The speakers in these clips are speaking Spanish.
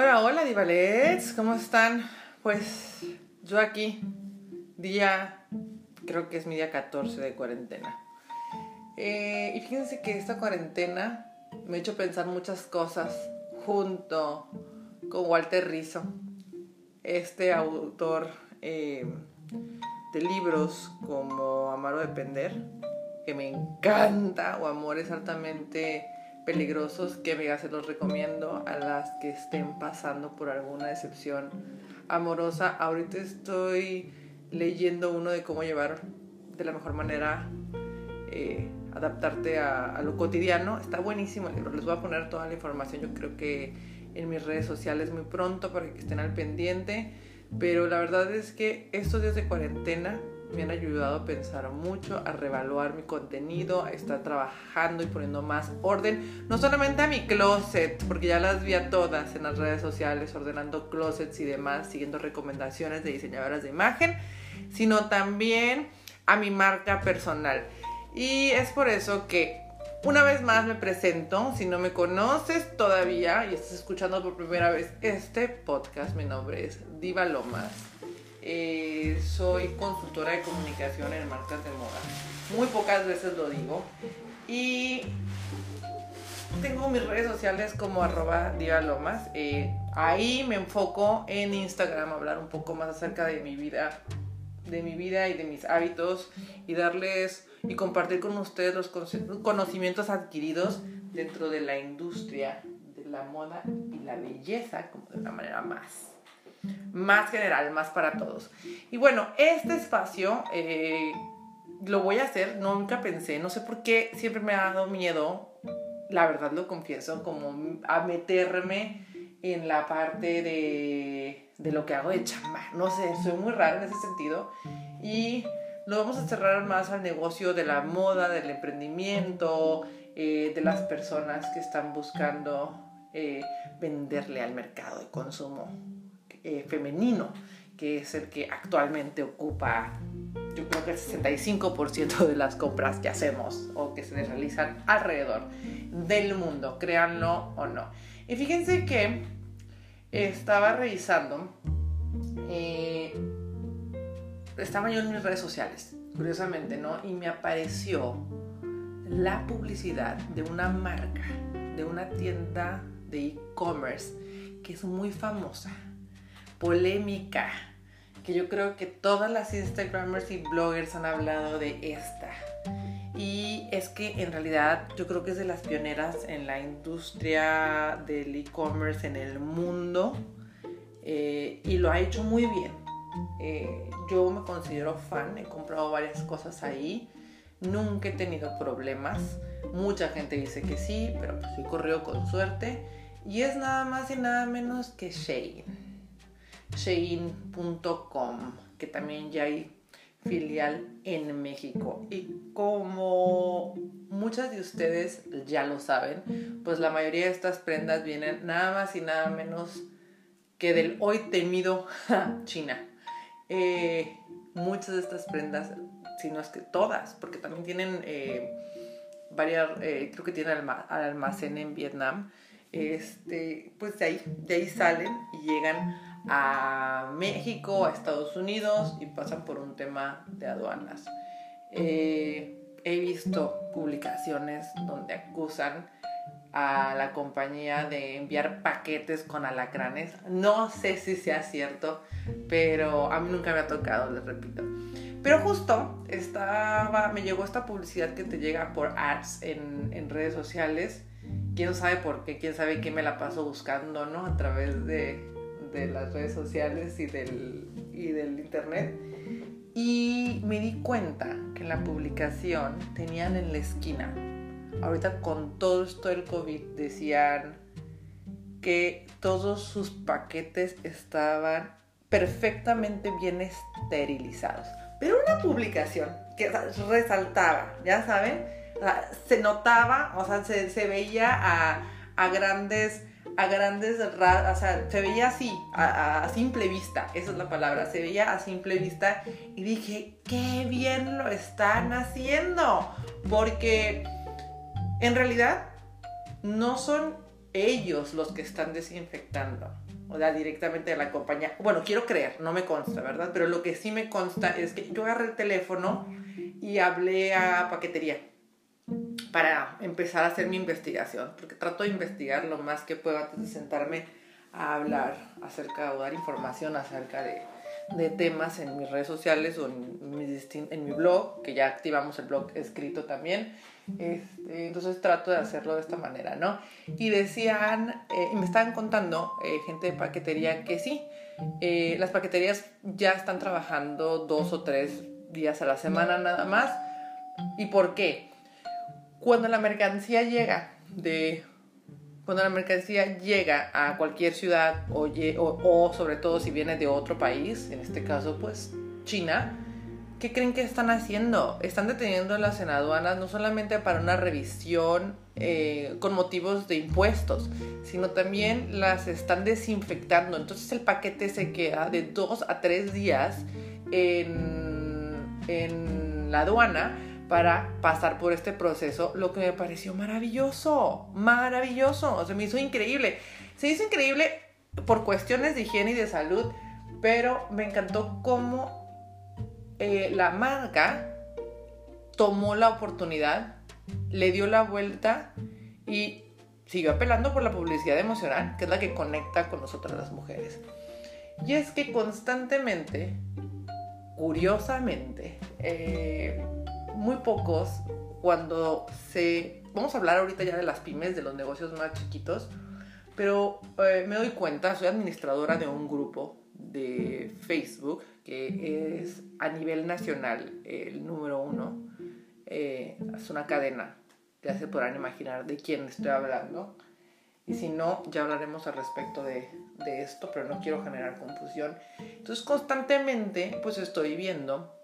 Hola, hola, Divalets, ¿cómo están? Pues yo aquí, día, creo que es mi día 14 de cuarentena. Eh, y fíjense que esta cuarentena me ha hecho pensar muchas cosas junto con Walter Rizzo, este autor eh, de libros como Amar o Depender, que me encanta, o Amores altamente peligrosos, que mega se los recomiendo a las que estén pasando por alguna decepción amorosa. Ahorita estoy leyendo uno de cómo llevar de la mejor manera eh, adaptarte a, lo cotidiano. Está buenísimo el libro. Les voy a poner toda la información. Yo creo que en mis redes sociales muy pronto para que estén al pendiente. Pero la verdad es que estos días de cuarentena me han ayudado a pensar mucho, a revaluar mi contenido, a estar trabajando y poniendo más orden, no solamente a mi closet, porque ya las vi a todas en las redes sociales, ordenando closets y demás, siguiendo recomendaciones de diseñadoras de imagen, sino también a mi marca personal. Y es por eso que una vez más me presento, si no me conoces todavía y estás escuchando por primera vez este podcast, mi nombre es Diva Lomas eh, soy consultora de comunicación en marcas de moda. Muy pocas veces lo digo. Y tengo mis redes sociales como arroba dialomas. Eh, ahí me enfoco en Instagram hablar un poco más acerca de mi vida, de mi vida y de mis hábitos y darles y compartir con ustedes los conocimientos adquiridos dentro de la industria de la moda y la belleza como de una manera más más general, más para todos. Y bueno, este espacio eh, lo voy a hacer, nunca pensé, no sé por qué, siempre me ha dado miedo, la verdad lo confieso, como a meterme en la parte de, lo que hago de chamba. No sé, soy muy rara en ese sentido. Y lo vamos a cerrar más al negocio de la moda, del emprendimiento, eh, de las personas que están buscando eh, venderle al mercado de consumo eh, femenino, que es el que actualmente ocupa, yo creo que el 65% de las compras que hacemos o que se realizan alrededor del mundo, créanlo o no. Y fíjense que estaba revisando, eh, estaba yo en mis redes sociales, curiosamente, ¿no? Y me apareció la publicidad de una marca, de una tienda de e-commerce que es muy famosa polémica, que yo creo que todas las Instagramers y bloggers han hablado de esta. Y es que en realidad yo creo que es de las pioneras en la industria del e-commerce en el mundo eh, y lo ha hecho muy bien. Eh, yo me considero fan, he comprado varias cosas ahí, nunca he tenido problemas. Mucha gente dice que sí, pero pues he corrido con suerte. Y es nada más y nada menos que Shane shein.com, que también ya hay filial en México. Y como muchas de ustedes ya lo saben, pues la mayoría de estas prendas vienen nada más y nada menos que del hoy temido China. Eh, muchas de estas prendas, si no es que todas, porque también tienen eh, varias, eh, creo que tienen almacén en Vietnam, este, pues de ahí, de ahí salen y llegan a México, a Estados Unidos y pasan por un tema de aduanas. Eh, he visto publicaciones donde acusan a la compañía de enviar paquetes con alacranes. No sé si sea cierto, pero a mí nunca me ha tocado, les repito. Pero justo estaba, me llegó esta publicidad que te llega por ads en, en redes sociales. Quién sabe por qué, quién sabe qué me la paso buscando, ¿no? A través de, de las redes sociales y del, y del internet. Y me di cuenta que la publicación tenían en la esquina, ahorita con todo esto del COVID, decían que todos sus paquetes estaban perfectamente bien esterilizados. Pero una publicación que resaltaba, ya saben, se notaba, o sea, se, se veía a, a grandes a grandes rasgos, o sea, se veía así, a, simple vista, esa es la palabra, se veía a simple vista y dije, qué bien lo están haciendo, porque en realidad no son ellos los que están desinfectando, o sea, directamente de la compañía. Bueno, quiero creer, no me consta, ¿verdad? Pero lo que sí me consta es que yo agarré el teléfono y hablé a paquetería para empezar a hacer mi investigación, porque trato de investigar lo más que puedo antes de sentarme a hablar acerca o dar información acerca de, de temas en mis redes sociales o en mi, en mi blog, que ya activamos el blog escrito también. Este, entonces trato de hacerlo de esta manera, ¿no? Y decían, eh, y me estaban contando eh, gente de paquetería que sí, eh, las paqueterías ya están trabajando dos o tres días a la semana nada más. ¿Y por qué? Cuando la mercancía llega de cuando la mercancía llega a cualquier ciudad o, o, sobre todo si viene de otro país, en este caso pues China, ¿qué creen que están haciendo? Están deteniendo las en aduanas no solamente para una revisión eh, con motivos de impuestos, sino también las están desinfectando. Entonces el paquete se queda de dos a tres días en, en la aduana para pasar por este proceso, lo que me pareció maravilloso, maravilloso, o sea, me hizo increíble. Se hizo increíble por cuestiones de higiene y de salud, pero me encantó cómo eh, la marca tomó la oportunidad, le dio la vuelta y siguió apelando por la publicidad emocional, que es la que conecta con nosotras las mujeres. Y es que constantemente, curiosamente, eh, muy pocos cuando se... Vamos a hablar ahorita ya de las pymes, de los negocios más chiquitos, pero eh, me doy cuenta, soy administradora de un grupo de Facebook que es a nivel nacional el número uno. Eh, es una cadena, ya se podrán imaginar de quién estoy hablando. Y si no, ya hablaremos al respecto de, de esto, pero no quiero generar confusión. Entonces constantemente pues estoy viendo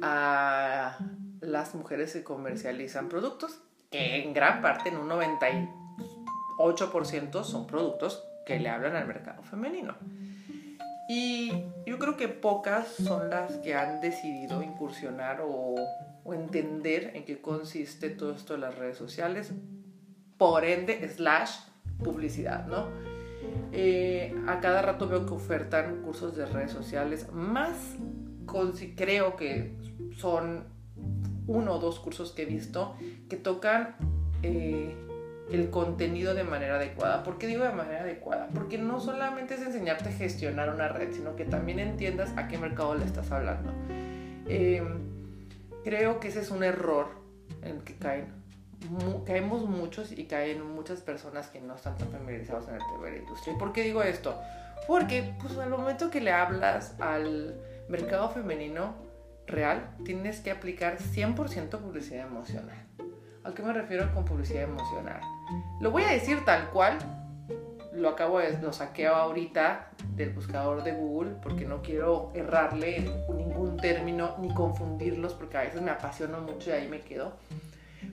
a las mujeres que comercializan productos, que en gran parte, en un 98%, son productos que le hablan al mercado femenino. Y yo creo que pocas son las que han decidido incursionar o, entender en qué consiste todo esto de las redes sociales, por ende, slash publicidad, ¿no? Eh, a cada rato veo que ofertan cursos de redes sociales, más con, creo que son uno o dos cursos que he visto que tocan eh, el contenido de manera adecuada. ¿Por qué digo de manera adecuada? Porque no solamente es enseñarte a gestionar una red, sino que también entiendas a qué mercado le estás hablando. Eh, creo que ese es un error en el que caen. caemos muchos y caen muchas personas que no están tan familiarizados en el tema de la industria. ¿Y por qué digo esto? Porque pues al momento que le hablas al mercado femenino, real, tienes que aplicar 100% publicidad emocional. ¿A qué me refiero con publicidad emocional? Lo voy a decir tal cual, lo acabo de, lo saqueo ahorita del buscador de Google porque no quiero errarle ningún término ni confundirlos porque a veces me apasiono mucho y ahí me quedo.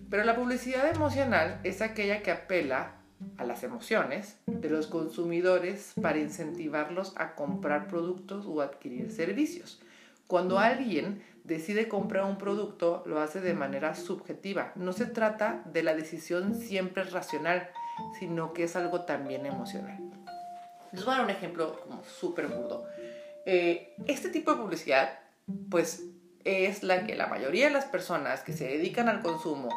Pero la publicidad emocional es aquella que apela a las emociones de los consumidores para incentivarlos a comprar productos o adquirir servicios. Cuando alguien decide comprar un producto, lo hace de manera subjetiva. No se trata de la decisión siempre racional, sino que es algo también emocional. Les voy a dar un ejemplo como súper burdo. Eh, este tipo de publicidad, pues es la que la mayoría de las personas que se dedican al consumo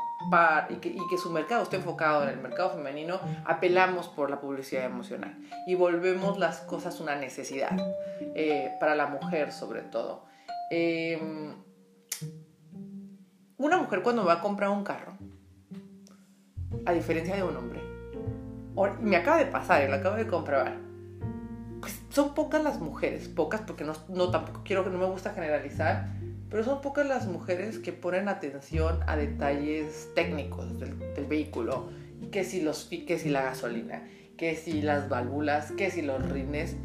y, que, su mercado esté enfocado en el mercado femenino, apelamos por la publicidad emocional y volvemos las cosas una necesidad, eh, para la mujer sobre todo. Em, una mujer cuando va a comprar un carro, a diferencia de un hombre, me acaba de pasar, y lo acabo de comprobar, pues son pocas las mujeres, pocas porque no, no tampoco quiero que no me gusta generalizar, pero son pocas las mujeres que ponen atención a detalles técnicos del, vehículo, que si, los, que si la gasolina, que si las válvulas, que si los rines.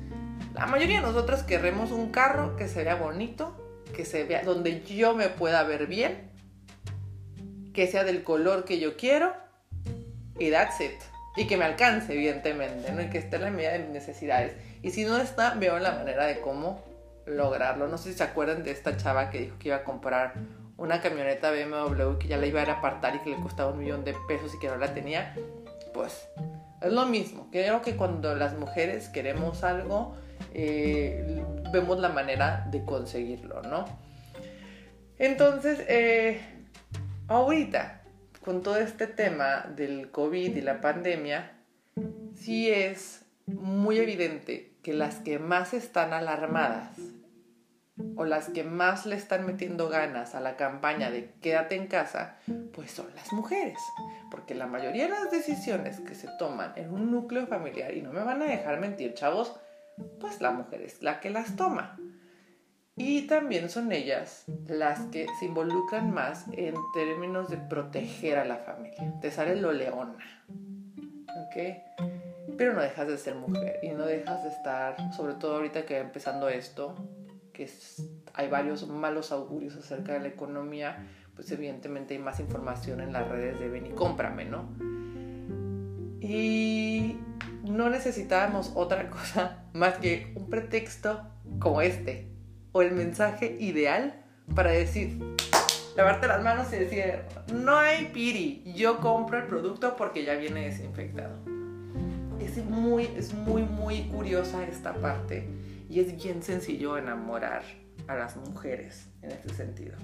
La mayoría de nosotras queremos un carro que se vea bonito, que se vea, donde yo me pueda ver bien, que sea del color que yo quiero y that's it. Y que me alcance, evidentemente, ¿no? Y que esté en la medida de mis necesidades. Y si no está, veo la manera de cómo lograrlo. No sé si se acuerdan de esta chava que dijo que iba a comprar una camioneta BMW que ya la iba a, apartar y que le costaba un millón de pesos y que no la tenía. Pues Es lo mismo. Creo que cuando las mujeres queremos algo, eh, vemos la manera de conseguirlo, ¿no? Entonces, eh, ahorita, con todo este tema del COVID y la pandemia, sí es muy evidente que las que más están alarmadas o las que más le están metiendo ganas a la campaña de quédate en casa, pues son las mujeres. Porque la mayoría de las decisiones que se toman en un núcleo familiar, y no me van a dejar mentir, chavos, pues la mujer es la que las toma. Y también son ellas las que se involucran más en términos de proteger a la familia. Te sale lo leona. ¿Ok? Pero no dejas de ser mujer y no dejas de estar, sobre todo ahorita que empezando esto, que hay varios malos augurios acerca de la economía, pues evidentemente hay más información en las redes de ven y cómprame, ¿no? Y no necesitábamos otra cosa más que un pretexto como este, o el mensaje ideal para decir, lavarte las manos y decir, no hay piri, yo compro el producto porque ya viene desinfectado. Es muy, es muy, muy curiosa esta parte y es bien sencillo enamorar a las mujeres en este sentido.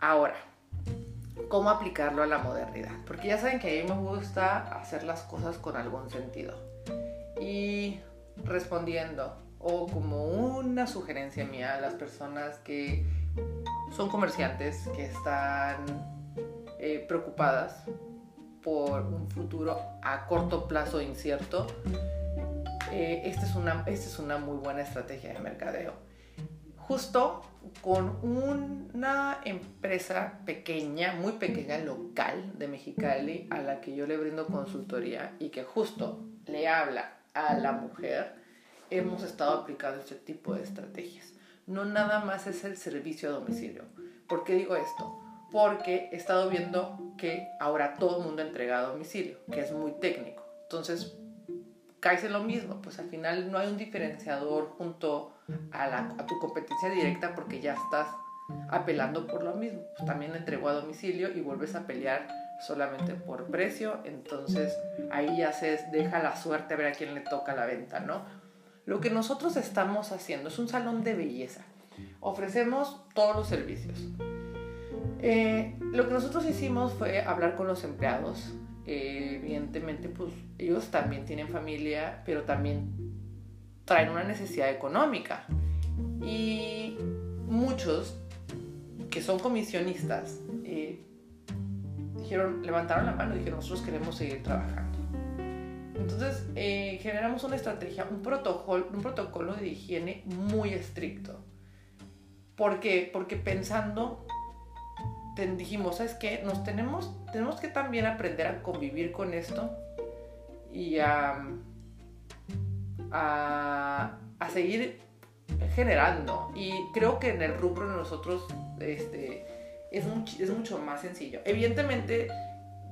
Ahora, ¿cómo aplicarlo a la modernidad? Porque ya saben que a mí me gusta hacer las cosas con algún sentido. Y respondiendo, o como una sugerencia mía a las personas que son comerciantes, que están eh, preocupadas por un futuro a corto plazo incierto, eh, esta, es una, esta es una muy buena estrategia de mercadeo. Justo con una empresa pequeña, muy pequeña, local de Mexicali, a la que yo le brindo consultoría y que justo le habla a la mujer, hemos estado aplicando este tipo de estrategias. No nada más es el servicio a domicilio. ¿Por qué digo esto? Porque he estado viendo que ahora todo el mundo entrega a domicilio, que es muy técnico. Entonces, caes en lo mismo, pues al final no hay un diferenciador junto a, tu competencia directa porque ya estás apelando por lo mismo. Pues también entregó a domicilio y vuelves a pelear solamente por precio, entonces ahí ya se deja la suerte a ver a quién le toca la venta, ¿no? Lo que nosotros estamos haciendo es un salón de belleza. Ofrecemos todos los servicios. Eh, lo que nosotros hicimos fue hablar con los empleados, eh, evidentemente pues ellos también tienen familia, pero también traen una necesidad económica. Y muchos que son comisionistas eh, dijeron, levantaron la mano y dijeron, nosotros queremos seguir trabajando. Entonces eh, generamos una estrategia, un protocolo, un protocolo de higiene muy estricto. ¿Por qué? Porque pensando dijimos, ¿sabes qué? Nos tenemos, tenemos que también aprender a convivir con esto y a, a, seguir generando. Y creo que en el rubro de nosotros este, es, es mucho más sencillo. Evidentemente,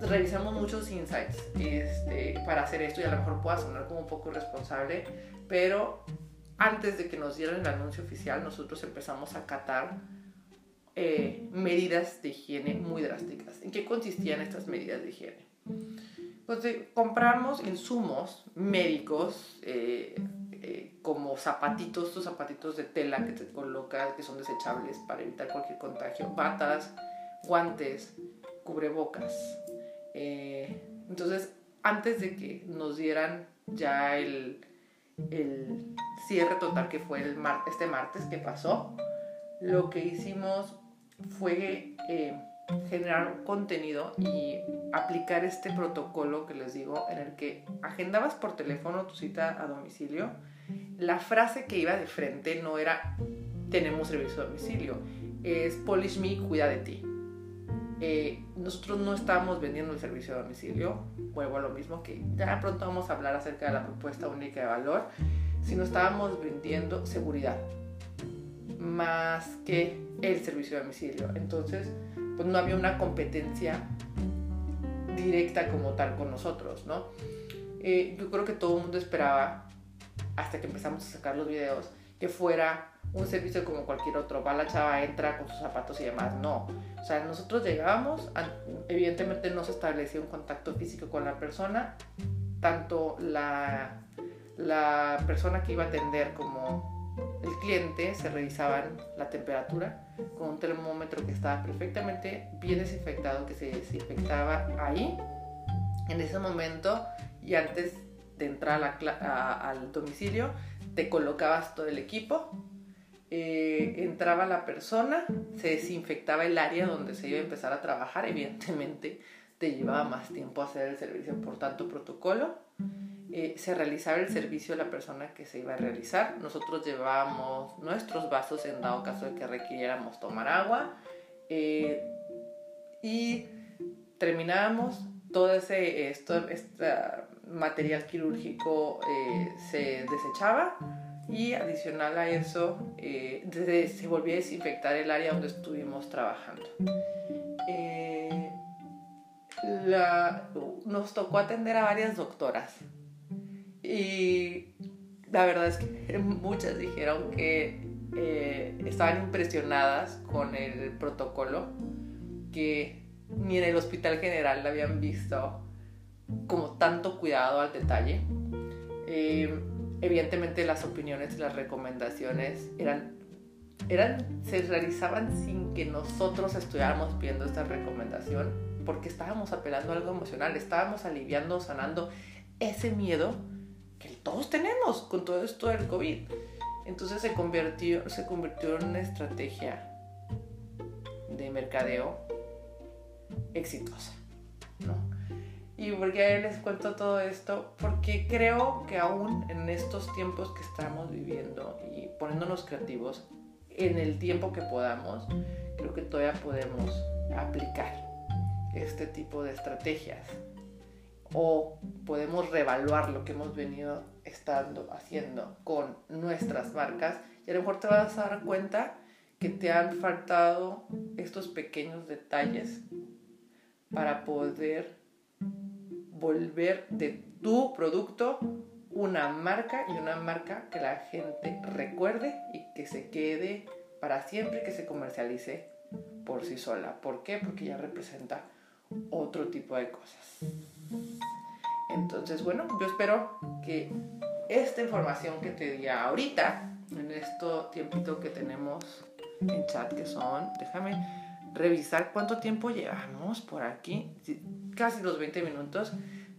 revisamos muchos insights este, para hacer esto y a lo mejor pueda sonar como un poco irresponsable, pero antes de que nos dieran el anuncio oficial, nosotros empezamos a catar eh, medidas de higiene muy drásticas. ¿En qué consistían estas medidas de higiene? Pues eh, compramos insumos médicos eh, como zapatitos, estos zapatitos de tela que te colocas, que son desechables para evitar cualquier contagio, batas, guantes, cubrebocas. entonces, antes de que nos dieran ya el, el cierre total que fue el este martes que pasó, lo que hicimos fue eh, generar contenido y aplicar este protocolo que les digo, en el que agendabas por teléfono tu cita a domicilio. La frase que iba de frente no era tenemos servicio a domicilio, es polish me, cuida de ti. Eh, nosotros no estábamos vendiendo el servicio a domicilio, vuelvo a lo mismo que ya pronto vamos a hablar acerca de la propuesta única de valor, sino estábamos vendiendo seguridad más que el servicio de domicilio. Entonces, pues no había una competencia directa como tal con nosotros, ¿no? Eh, yo creo que todo el mundo esperaba, hasta que empezamos a sacar los videos, que fuera un servicio como cualquier otro. Va la chava, entra con sus zapatos y demás. No. O sea, nosotros llegábamos, evidentemente no se establecía un contacto físico con la persona, tanto la, la persona que iba a atender como el cliente se revisaban la temperatura con un termómetro que estaba perfectamente bien desinfectado, que se desinfectaba ahí, en ese momento, y antes de entrar al domicilio, te colocabas todo el equipo, eh, entraba la persona, se desinfectaba el área donde se iba a empezar a trabajar, evidentemente te llevaba más tiempo hacer el servicio por tanto protocolo. Eh, se realizaba el servicio a la persona que se iba a realizar. Nosotros llevábamos nuestros vasos en dado caso de que requiriéramos tomar agua. Eh, y terminábamos todo ese esto, este material quirúrgico se desechaba y adicional a eso eh, se volvió a desinfectar el área donde estuvimos trabajando. Eh, nos tocó atender a varias doctoras y la verdad es que muchas dijeron que eh, estaban impresionadas con el protocolo que ni en el hospital general habían visto como tanto cuidado al detalle. Evidentemente las opiniones y las recomendaciones eran, eran, se realizaban sin que nosotros estuviéramos viendo esta recomendación, porque estábamos apelando a algo emocional, estábamos aliviando, sanando ese miedo que todos tenemos con todo esto del COVID. Entonces se convirtió, se convirtió en una estrategia de mercadeo exitosa. ¿no? ¿Y por qué les cuento todo esto? Porque creo que aún en estos tiempos que estamos viviendo y poniéndonos creativos, en el tiempo que podamos, creo que todavía podemos aplicar este tipo de estrategias. O podemos reevaluar lo que hemos venido estando haciendo con nuestras marcas y a lo mejor te vas a dar cuenta que te han faltado estos pequeños detalles para poder volver de tu producto una marca y una marca que la gente recuerde y que se quede para siempre, que se comercialice por sí sola. ¿Por qué? Porque ya representa otro tipo de cosas. Entonces, bueno, yo espero que esta información que te di ahorita, en este tiempito que tenemos en chat, que son, déjame revisar cuánto tiempo llevamos por aquí, casi los 20 minutos,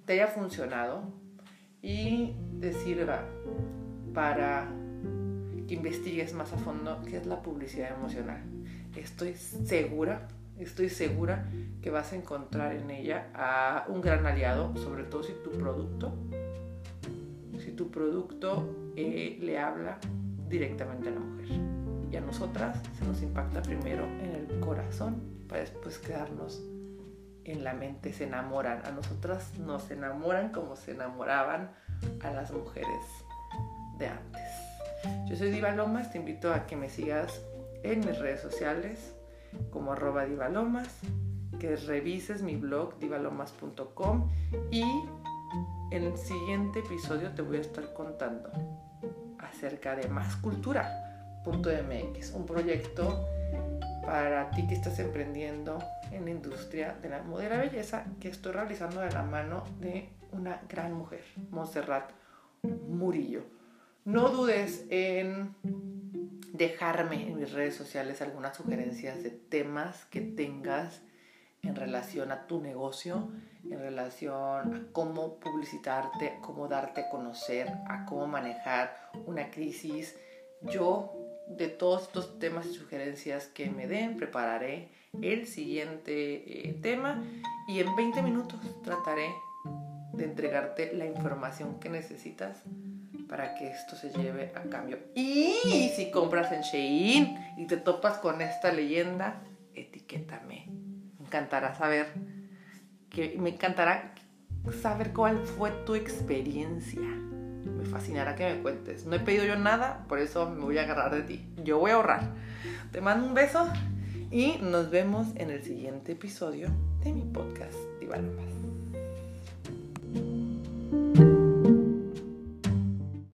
te haya funcionado y te sirva para que investigues más a fondo qué es la publicidad emocional. Estoy segura, estoy segura que vas a encontrar en ella a un gran aliado, sobre todo si tu producto, si tu producto eh, le habla directamente a la mujer. Y a nosotras se nos impacta primero en el corazón para después quedarnos en la mente, se enamoran. A nosotras nos enamoran como se enamoraban a las mujeres de antes. Yo soy Diva Lomas, te invito a que me sigas en mis redes sociales como arroba divalomas, que revises mi blog divalomas.com y en el siguiente episodio te voy a estar contando acerca de Más Cultura.mx, un proyecto para ti que estás emprendiendo en la industria de la moda y la belleza que estoy realizando de la mano de una gran mujer, Montserrat Murillo. No dudes en dejarme en mis redes sociales algunas sugerencias de temas que tengas en relación a tu negocio, en relación a cómo publicitarte, cómo darte a conocer, a cómo manejar una crisis. Yo de todos estos temas y sugerencias que me den, prepararé el siguiente eh, tema y en 20 minutos trataré de entregarte la información que necesitas para que esto se lleve a cambio. Y si compras en Shein y te topas con esta leyenda, etiquétame. Me encantará saber que me encantará saber cuál fue tu experiencia me fascinará que me cuentes. No he pedido yo nada, por eso me voy a agarrar de ti. Yo voy a ahorrar. Te mando un beso y nos vemos en el siguiente episodio de mi podcast Diva